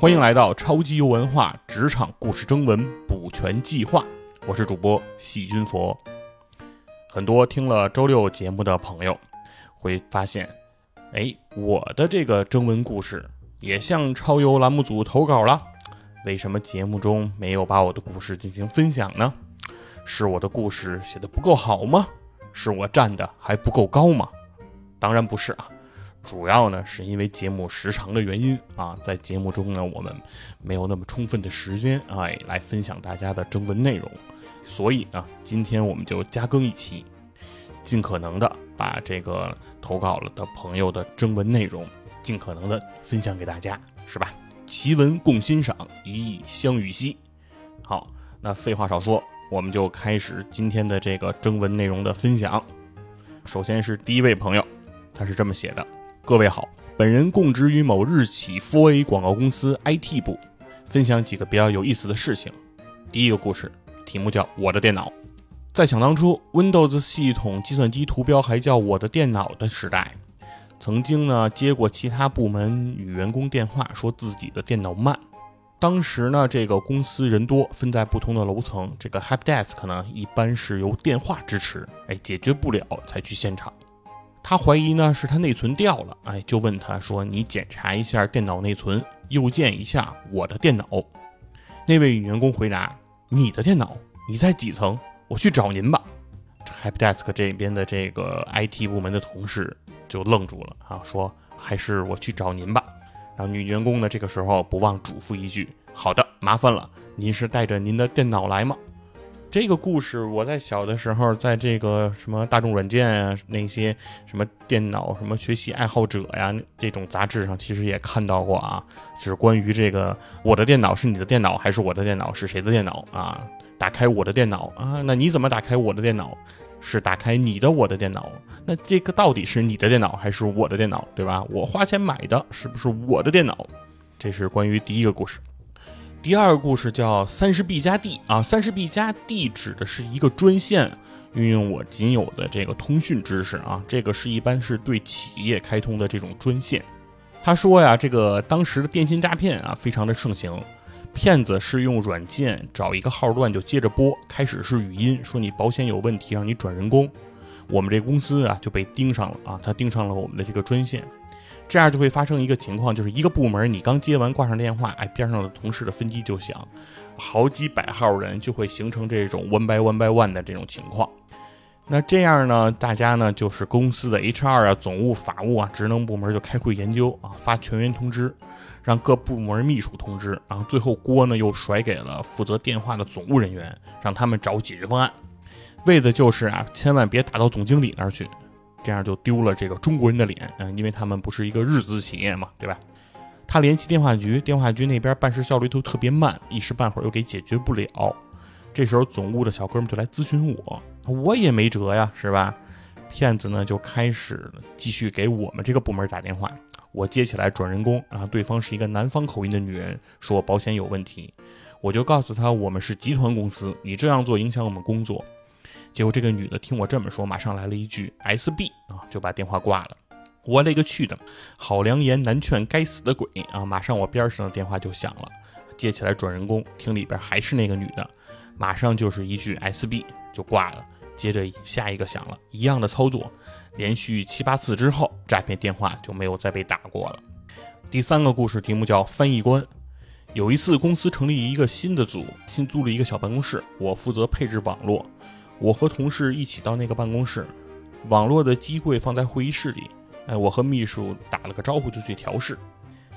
欢迎来到超级游文化职场故事征文补全计划，我是主播细菌佛。很多听了周六节目的朋友会发现，哎，我的这个征文故事也向超游栏目组投稿了。为什么节目中没有把我的故事进行分享呢？是我的故事写的不够好吗？是我站的还不够高吗？当然不是啊。主要呢，是因为节目时长的原因啊，在节目中呢，我们没有那么充分的时间哎，来分享大家的征文内容，所以呢，今天我们就加更一期，尽可能的把这个投稿了的朋友的征文内容，尽可能的分享给大家，是吧？奇文共欣赏，一意相与兮。好，那废话少说，我们就开始今天的这个征文内容的分享。首先是第一位朋友，他是这么写的。各位好，本人供职于某日企 4A 广告公司 IT 部，分享几个比较有意思的事情。第一个故事题目叫《我的电脑》。在想当初，Windows 系统计算机图标还叫我的电脑的时代，曾经呢接过其他部门女员工电话，说自己的电脑慢。当时呢这个公司人多，分在不同的楼层，这个 Helpdesk 呢一般是由电话支持，哎，解决不了才去现场。他怀疑呢是他内存掉了，哎，就问他说：“你检查一下电脑内存，右键一下我的电脑。”那位女员工回答：“你的电脑？你在几层？我去找您吧。”Helpdesk 这边的这个 IT 部门的同事就愣住了啊，说：“还是我去找您吧。”然后女员工呢这个时候不忘嘱咐一句：“好的，麻烦了，您是带着您的电脑来吗？”这个故事我在小的时候，在这个什么大众软件啊，那些什么电脑什么学习爱好者呀这种杂志上，其实也看到过啊，就是关于这个我的电脑是你的电脑还是我的电脑是谁的电脑啊？打开我的电脑啊，那你怎么打开我的电脑？是打开你的我的电脑？那这个到底是你的电脑还是我的电脑？对吧？我花钱买的是不是我的电脑？这是关于第一个故事。第二个故事叫三十 B 加 D 啊，三十 B 加 D 指的是一个专线。运用我仅有的这个通讯知识啊，这个是一般是对企业开通的这种专线。他说呀，这个当时的电信诈骗啊非常的盛行，骗子是用软件找一个号段就接着拨，开始是语音说你保险有问题，让你转人工。我们这公司啊就被盯上了啊，他盯上了我们的这个专线。这样就会发生一个情况，就是一个部门你刚接完挂上电话，哎，边上的同事的分机就响，好几百号人就会形成这种 one by one by one 的这种情况。那这样呢，大家呢就是公司的 HR 啊、总务、法务啊、职能部门就开会研究啊，发全员通知，让各部门秘书通知，然后最后锅呢又甩给了负责电话的总务人员，让他们找解决方案，为的就是啊，千万别打到总经理那儿去。这样就丢了这个中国人的脸，嗯，因为他们不是一个日资企业嘛，对吧？他联系电话局，电话局那边办事效率都特别慢，一时半会儿又给解决不了。这时候总务的小哥们就来咨询我，我也没辙呀，是吧？骗子呢就开始继续给我们这个部门打电话，我接起来转人工，然后对方是一个南方口音的女人，说保险有问题，我就告诉他我们是集团公司，你这样做影响我们工作。结果这个女的听我这么说，马上来了一句 “S B” 啊，就把电话挂了。我勒个去的，好良言难劝该死的鬼啊！马上我边上的电话就响了，接起来转人工，听里边还是那个女的，马上就是一句 “S B” 就挂了。接着下一个响了，一样的操作，连续七八次之后，诈骗电话就没有再被打过了。第三个故事题目叫翻译官。有一次公司成立一个新的组，新租了一个小办公室，我负责配置网络。我和同事一起到那个办公室，网络的机柜放在会议室里。哎，我和秘书打了个招呼就去调试。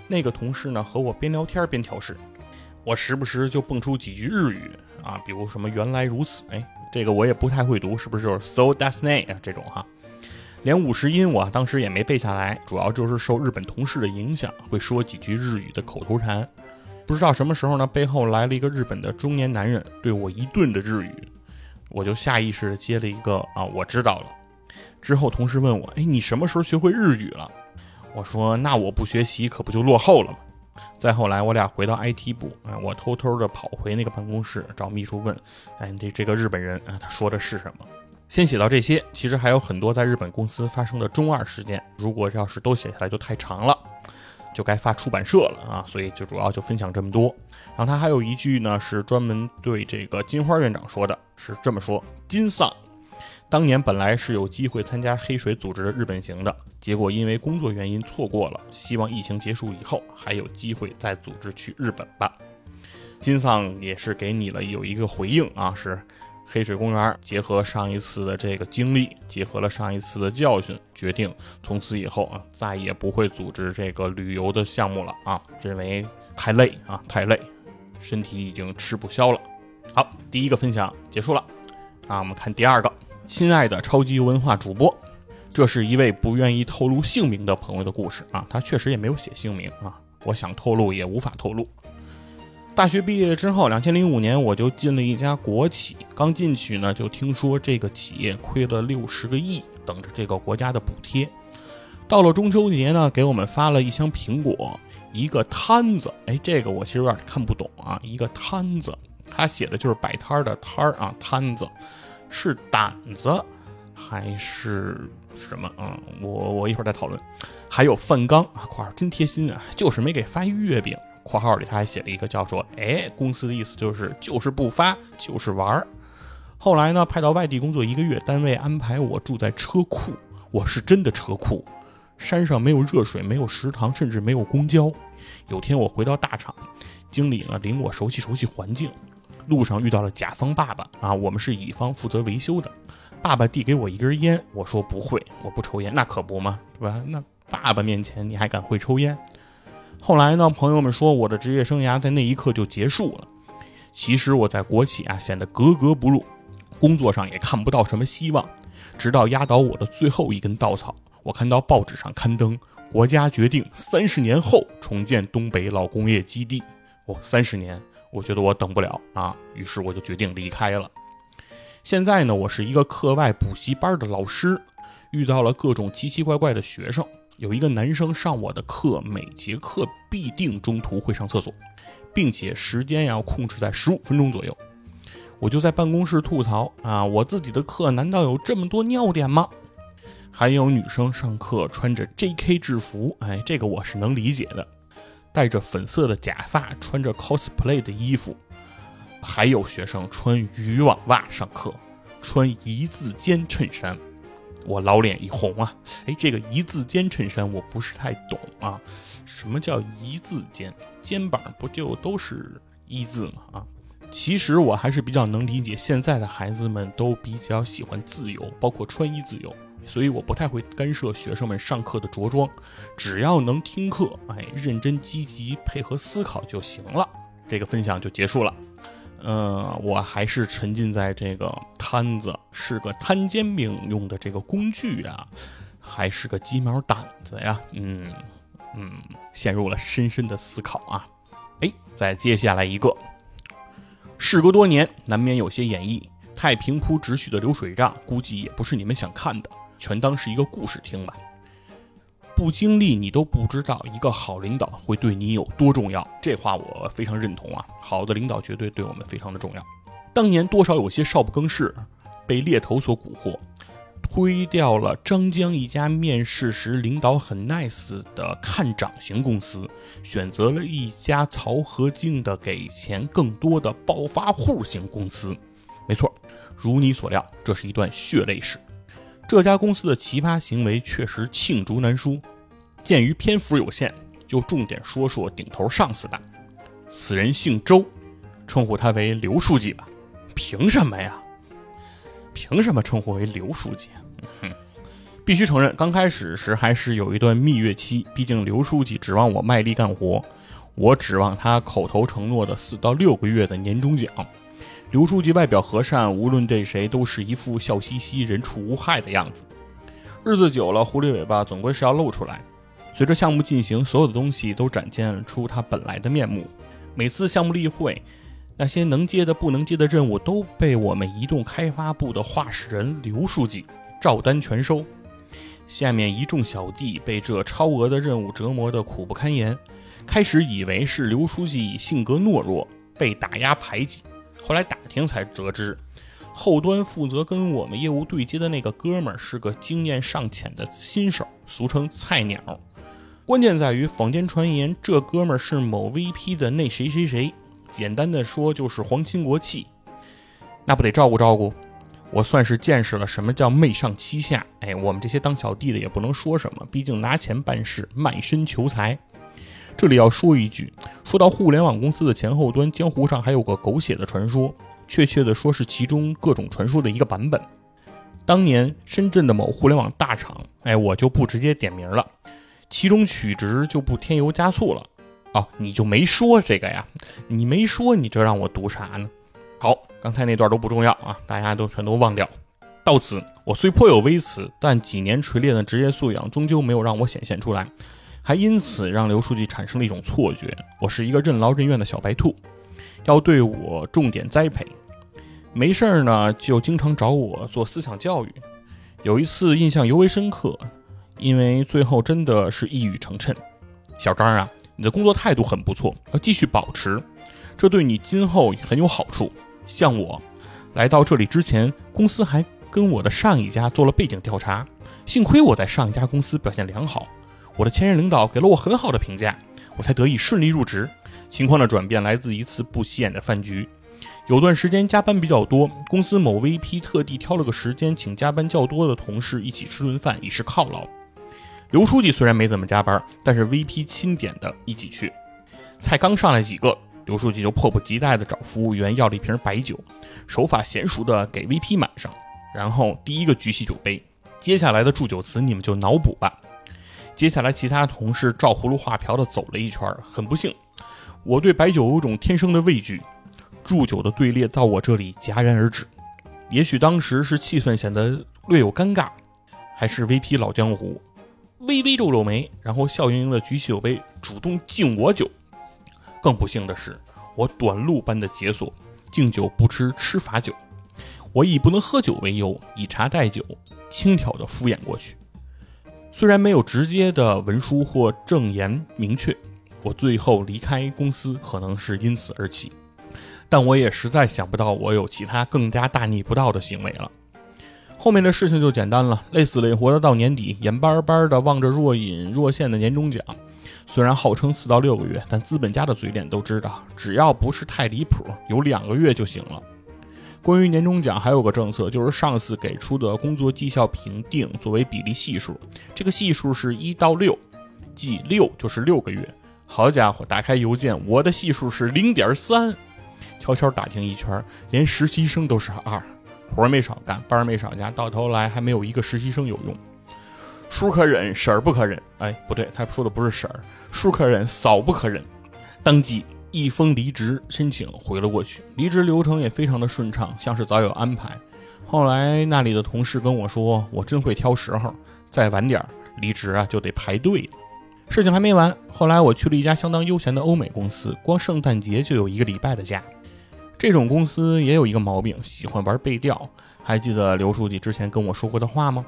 那个同事呢和我边聊天边调试，我时不时就蹦出几句日语啊，比如什么原来如此，哎，这个我也不太会读，是不是就是 so that's ne 啊这种哈？连五十音我当时也没背下来，主要就是受日本同事的影响，会说几句日语的口头禅。不知道什么时候呢，背后来了一个日本的中年男人，对我一顿的日语。我就下意识的接了一个啊，我知道了。之后同事问我，哎，你什么时候学会日语了？我说，那我不学习可不就落后了吗？再后来，我俩回到 IT 部，啊，我偷偷的跑回那个办公室找秘书问，哎，这这个日本人啊，他说的是什么？先写到这些，其实还有很多在日本公司发生的中二事件，如果要是都写下来就太长了。就该发出版社了啊，所以就主要就分享这么多。然后他还有一句呢，是专门对这个金花院长说的，是这么说：金丧，当年本来是有机会参加黑水组织的日本行的，结果因为工作原因错过了。希望疫情结束以后还有机会再组织去日本吧。金丧也是给你了有一个回应啊，是。黑水公园结合上一次的这个经历，结合了上一次的教训，决定从此以后啊，再也不会组织这个旅游的项目了啊，认为太累啊，太累，身体已经吃不消了。好，第一个分享结束了，啊，我们看第二个，亲爱的超级文化主播，这是一位不愿意透露姓名的朋友的故事啊，他确实也没有写姓名啊，我想透露也无法透露。大学毕业之后，两千零五年我就进了一家国企。刚进去呢，就听说这个企业亏了六十个亿，等着这个国家的补贴。到了中秋节呢，给我们发了一箱苹果，一个摊子。哎，这个我其实有点看不懂啊。一个摊子，他写的就是摆摊的摊儿啊，摊子是胆子还是什么啊？我我一会儿再讨论。还有饭缸啊，块真贴心啊，就是没给发月饼。括号里他还写了一个叫说，哎，公司的意思就是就是不发，就是玩儿。后来呢，派到外地工作一个月，单位安排我住在车库，我是真的车库。山上没有热水，没有食堂，甚至没有公交。有天我回到大厂，经理呢领我熟悉熟悉环境。路上遇到了甲方爸爸啊，我们是乙方负责维修的。爸爸递给我一根烟，我说不会，我不抽烟，那可不嘛，对吧？那爸爸面前你还敢会抽烟？后来呢？朋友们说我的职业生涯在那一刻就结束了。其实我在国企啊显得格格不入，工作上也看不到什么希望。直到压倒我的最后一根稻草，我看到报纸上刊登，国家决定三十年后重建东北老工业基地。哦，三十年，我觉得我等不了啊，于是我就决定离开了。现在呢，我是一个课外补习班的老师，遇到了各种奇奇怪怪的学生。有一个男生上我的课，每节课必定中途会上厕所，并且时间要控制在十五分钟左右。我就在办公室吐槽啊，我自己的课难道有这么多尿点吗？还有女生上课穿着 J.K. 制服，哎，这个我是能理解的，戴着粉色的假发，穿着 cosplay 的衣服。还有学生穿渔网袜上课，穿一字肩衬衫。我老脸一红啊！哎，这个一字肩衬衫我不是太懂啊。什么叫一字肩？肩膀不就都是一字吗？啊，其实我还是比较能理解现在的孩子们都比较喜欢自由，包括穿衣自由，所以我不太会干涉学生们上课的着装，只要能听课，哎，认真积极配合思考就行了。这个分享就结束了。嗯，我还是沉浸在这个摊子是个摊煎饼用的这个工具啊，还是个鸡毛掸子呀？嗯嗯，陷入了深深的思考啊。哎，再接下来一个，事隔多年，难免有些演绎。太平铺直叙的流水账，估计也不是你们想看的，全当是一个故事听吧。不经历你都不知道一个好领导会对你有多重要，这话我非常认同啊！好的领导绝对对我们非常的重要。当年多少有些少不更事，被猎头所蛊惑，推掉了张江一家面试时领导很 nice 的看涨型公司，选择了一家曹和静的给钱更多的暴发户型公司。没错，如你所料，这是一段血泪史。这家公司的奇葩行为确实罄竹难书。鉴于篇幅有限，就重点说说顶头上司吧。此人姓周，称呼他为刘书记吧。凭什么呀？凭什么称呼为刘书记？哼，必须承认，刚开始时还是有一段蜜月期。毕竟刘书记指望我卖力干活，我指望他口头承诺的四到六个月的年终奖。刘书记外表和善，无论对谁都是一副笑嘻嘻、人畜无害的样子。日子久了，狐狸尾巴总归是要露出来。随着项目进行，所有的东西都展现出它本来的面目。每次项目例会，那些能接的、不能接的任务都被我们移动开发部的话事人刘书记照单全收。下面一众小弟被这超额的任务折磨得苦不堪言。开始以为是刘书记性格懦弱，被打压排挤。后来打听才得知，后端负责跟我们业务对接的那个哥们儿是个经验尚浅的新手，俗称菜鸟。关键在于坊间传言这哥们儿是某 VP 的那谁谁谁，简单的说就是皇亲国戚，那不得照顾照顾？我算是见识了什么叫媚上欺下。哎，我们这些当小弟的也不能说什么，毕竟拿钱办事，卖身求财。这里要说一句，说到互联网公司的前后端，江湖上还有个狗血的传说，确切的说是其中各种传说的一个版本。当年深圳的某互联网大厂，哎，我就不直接点名了，其中取值就不添油加醋了。哦，你就没说这个呀？你没说，你这让我读啥呢？好，刚才那段都不重要啊，大家都全都忘掉。到此，我虽颇有微词，但几年锤炼的职业素养终究没有让我显现出来。还因此让刘书记产生了一种错觉，我是一个任劳任怨的小白兔，要对我重点栽培。没事儿呢，就经常找我做思想教育。有一次印象尤为深刻，因为最后真的是一语成谶。小张啊，你的工作态度很不错，要继续保持，这对你今后很有好处。像我来到这里之前，公司还跟我的上一家做了背景调查，幸亏我在上一家公司表现良好。我的前任领导给了我很好的评价，我才得以顺利入职。情况的转变来自一次不起眼的饭局。有段时间加班比较多，公司某 VP 特地挑了个时间，请加班较多的同事一起吃顿饭，以示犒劳。刘书记虽然没怎么加班，但是 VP 钦点的一起去。菜刚上来几个，刘书记就迫不及待地找服务员要了一瓶白酒，手法娴熟的给 VP 满上，然后第一个举起酒杯。接下来的祝酒词你们就脑补吧。接下来，其他同事照葫芦画瓢的走了一圈。很不幸，我对白酒有种天生的畏惧，祝酒的队列到我这里戛然而止。也许当时是气氛显得略有尴尬，还是 VP 老江湖，微微皱皱眉，然后笑盈盈的举起酒杯，主动敬我酒。更不幸的是，我短路般的解锁，敬酒不吃吃罚酒。我以不能喝酒为由，以茶代酒，轻佻的敷衍过去。虽然没有直接的文书或证言明确，我最后离开公司可能是因此而起，但我也实在想不到我有其他更加大逆不道的行为了。后面的事情就简单了，累死累活的到年底，眼巴巴的望着若隐若现的年终奖。虽然号称四到六个月，但资本家的嘴脸都知道，只要不是太离谱，有两个月就行了。关于年终奖，还有个政策，就是上司给出的工作绩效评定作为比例系数，这个系数是一到六，即六就是六个月。好家伙，打开邮件，我的系数是零点三。悄悄打听一圈，连实习生都是二，活没少干，班没少加，到头来还没有一个实习生有用。叔可忍，婶儿不可忍。哎，不对，他说的不是婶儿，叔可忍，嫂不可忍。当即。一封离职申请回了过去，离职流程也非常的顺畅，像是早有安排。后来那里的同事跟我说，我真会挑时候，再晚点离职啊就得排队。事情还没完，后来我去了一家相当悠闲的欧美公司，光圣诞节就有一个礼拜的假。这种公司也有一个毛病，喜欢玩背调。还记得刘书记之前跟我说过的话吗？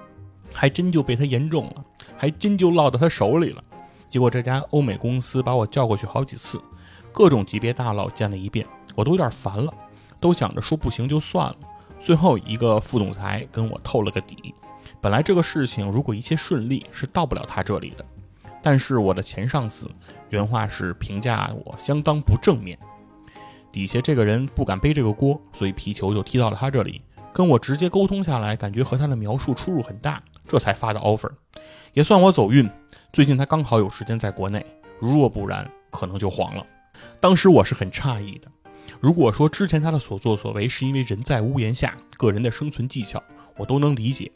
还真就被他言中了，还真就落到他手里了。结果这家欧美公司把我叫过去好几次。各种级别大佬见了一遍，我都有点烦了，都想着说不行就算了。最后一个副总裁跟我透了个底，本来这个事情如果一切顺利是到不了他这里的，但是我的前上司原话是评价我相当不正面，底下这个人不敢背这个锅，所以皮球就踢到了他这里。跟我直接沟通下来，感觉和他的描述出入很大，这才发的 offer，也算我走运。最近他刚好有时间在国内，如若不然，可能就黄了。当时我是很诧异的。如果说之前他的所作所为是因为人在屋檐下，个人的生存技巧，我都能理解，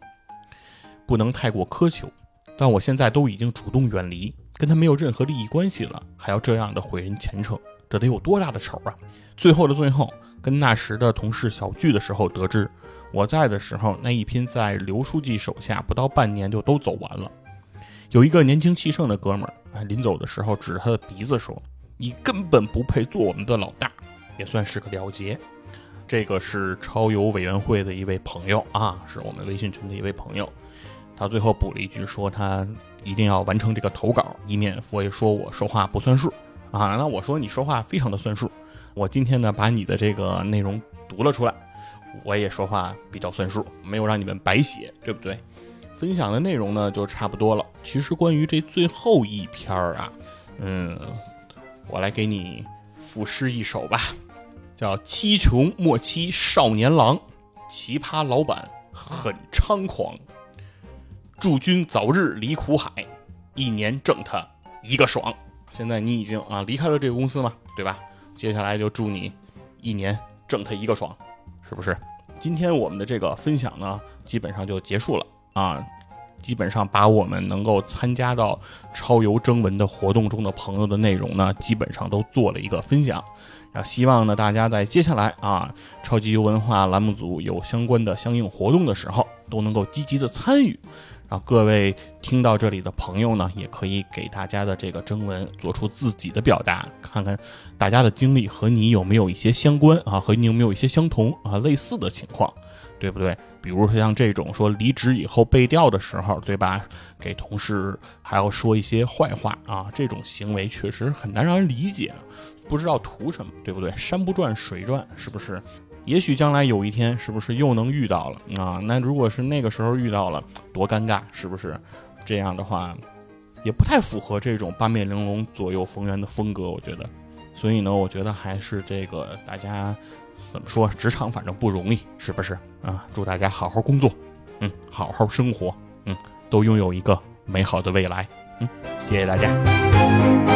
不能太过苛求。但我现在都已经主动远离，跟他没有任何利益关系了，还要这样的毁人前程，这得有多大的仇啊！最后的最后，跟那时的同事小聚的时候得知，我在的时候那一批在刘书记手下不到半年就都走完了。有一个年轻气盛的哥们儿，临走的时候指着他的鼻子说。你根本不配做我们的老大，也算是个了结。这个是超游委员会的一位朋友啊，是我们微信群的一位朋友。他最后补了一句，说他一定要完成这个投稿，以免佛爷说我说话不算数啊。那我说你说话非常的算数，我今天呢把你的这个内容读了出来，我也说话比较算数，没有让你们白写，对不对？分享的内容呢就差不多了。其实关于这最后一篇儿啊，嗯，我来给你赋诗一首吧，叫《七穷莫欺少年郎》，奇葩老板很猖狂，祝君早日离苦海，一年挣他一个爽。现在你已经啊离开了这个公司嘛，对吧？接下来就祝你一年挣他一个爽，是不是？今天我们的这个分享呢，基本上就结束了啊。基本上把我们能够参加到超游征文的活动中的朋友的内容呢，基本上都做了一个分享。啊，希望呢大家在接下来啊超级游文化栏目组有相关的相应活动的时候，都能够积极的参与。啊各位听到这里的朋友呢，也可以给大家的这个征文做出自己的表达，看看大家的经历和你有没有一些相关啊，和你有没有一些相同啊类似的情况，对不对？比如说像这种说离职以后被调的时候，对吧？给同事还要说一些坏话啊，这种行为确实很难让人理解，不知道图什么，对不对？山不转水转，是不是？也许将来有一天，是不是又能遇到了啊？那如果是那个时候遇到了，多尴尬，是不是？这样的话，也不太符合这种八面玲珑、左右逢源的风格，我觉得。所以呢，我觉得还是这个大家怎么说，职场反正不容易，是不是啊？祝大家好好工作，嗯，好好生活，嗯，都拥有一个美好的未来，嗯，谢谢大家。